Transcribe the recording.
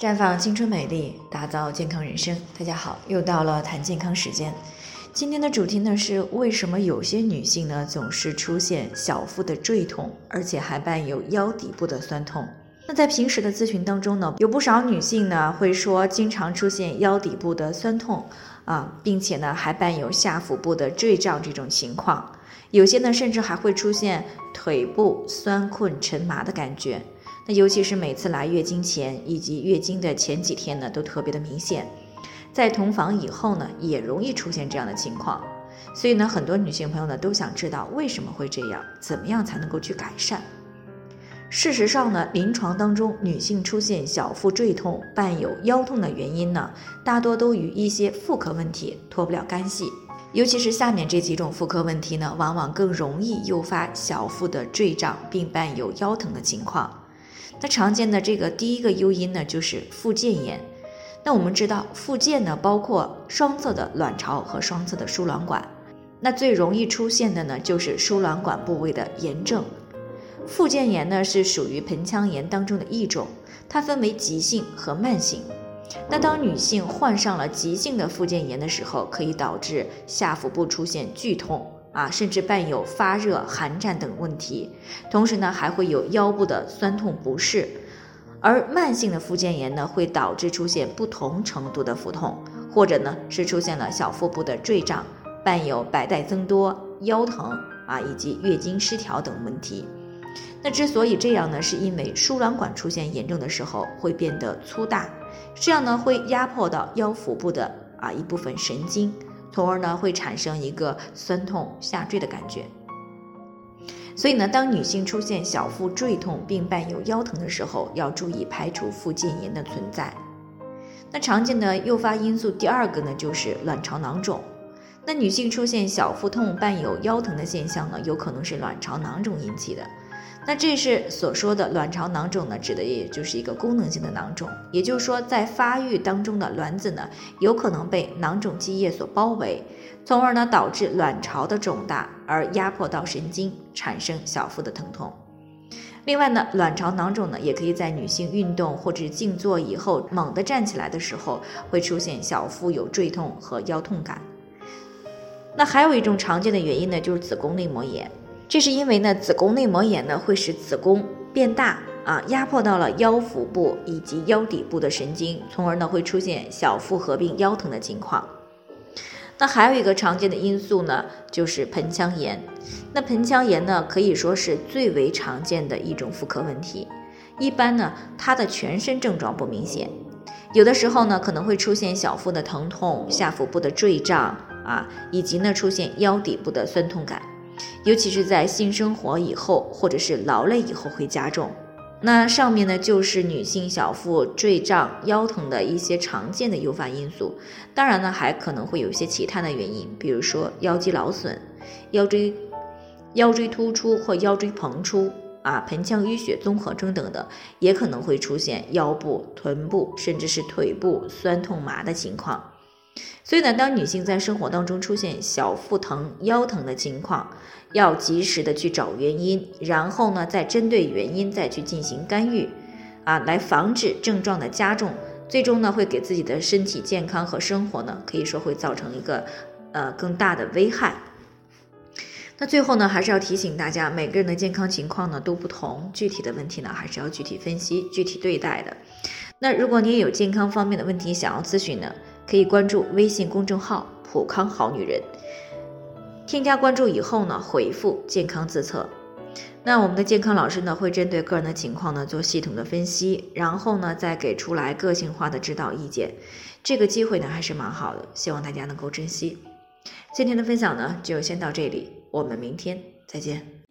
绽放青春美丽，打造健康人生。大家好，又到了谈健康时间。今天的主题呢是为什么有些女性呢总是出现小腹的坠痛，而且还伴有腰底部的酸痛？那在平时的咨询当中呢，有不少女性呢会说经常出现腰底部的酸痛啊，并且呢还伴有下腹部的坠胀这种情况。有些呢甚至还会出现腿部酸困沉麻的感觉。那尤其是每次来月经前以及月经的前几天呢，都特别的明显，在同房以后呢，也容易出现这样的情况。所以呢，很多女性朋友呢都想知道为什么会这样，怎么样才能够去改善。事实上呢，临床当中女性出现小腹坠痛伴有腰痛的原因呢，大多都与一些妇科问题脱不了干系。尤其是下面这几种妇科问题呢，往往更容易诱发小腹的坠胀，并伴有腰疼的情况。那常见的这个第一个诱因呢，就是附件炎。那我们知道，附件呢包括双侧的卵巢和双侧的输卵管。那最容易出现的呢，就是输卵管部位的炎症。附件炎呢是属于盆腔炎当中的一种，它分为急性和慢性。那当女性患上了急性的附件炎的时候，可以导致下腹部出现剧痛。啊，甚至伴有发热、寒战等问题，同时呢，还会有腰部的酸痛不适。而慢性的附件炎呢，会导致出现不同程度的腹痛，或者呢是出现了小腹部的坠胀，伴有白带增多、腰疼啊，以及月经失调等问题。那之所以这样呢，是因为输卵管出现炎症的时候会变得粗大，这样呢会压迫到腰腹部的啊一部分神经。从而呢会产生一个酸痛下坠的感觉，所以呢，当女性出现小腹坠痛并伴有腰疼的时候，要注意排除附件炎的存在。那常见的诱发因素第二个呢就是卵巢囊肿。那女性出现小腹痛伴有腰疼的现象呢，有可能是卵巢囊肿引起的。那这是所说的卵巢囊肿呢，指的也就是一个功能性的囊肿，也就是说，在发育当中的卵子呢，有可能被囊肿积液所包围，从而呢导致卵巢的肿大，而压迫到神经，产生小腹的疼痛。另外呢，卵巢囊肿呢，也可以在女性运动或者静坐以后猛地站起来的时候，会出现小腹有坠痛和腰痛感。那还有一种常见的原因呢，就是子宫内膜炎。这是因为呢，子宫内膜炎呢会使子宫变大啊，压迫到了腰腹部以及腰底部的神经，从而呢会出现小腹合并腰疼的情况。那还有一个常见的因素呢，就是盆腔炎。那盆腔炎呢可以说是最为常见的一种妇科问题。一般呢，它的全身症状不明显，有的时候呢可能会出现小腹的疼痛、下腹部的坠胀啊，以及呢出现腰底部的酸痛感。尤其是在性生活以后，或者是劳累以后会加重。那上面呢就是女性小腹坠胀、腰疼的一些常见的诱发因素。当然呢，还可能会有一些其他的原因，比如说腰肌劳损、腰椎腰椎突出或腰椎膨出啊、盆腔淤血综合征等的，也可能会出现腰部、臀部甚至是腿部酸痛麻的情况。所以呢，当女性在生活当中出现小腹疼、腰疼的情况，要及时的去找原因，然后呢，再针对原因再去进行干预，啊，来防止症状的加重，最终呢，会给自己的身体健康和生活呢，可以说会造成一个呃更大的危害。那最后呢，还是要提醒大家，每个人的健康情况呢都不同，具体的问题呢还是要具体分析、具体对待的。那如果你也有健康方面的问题想要咨询呢？可以关注微信公众号“普康好女人”，添加关注以后呢，回复“健康自测”，那我们的健康老师呢会针对个人的情况呢做系统的分析，然后呢再给出来个性化的指导意见。这个机会呢还是蛮好的，希望大家能够珍惜。今天的分享呢就先到这里，我们明天再见。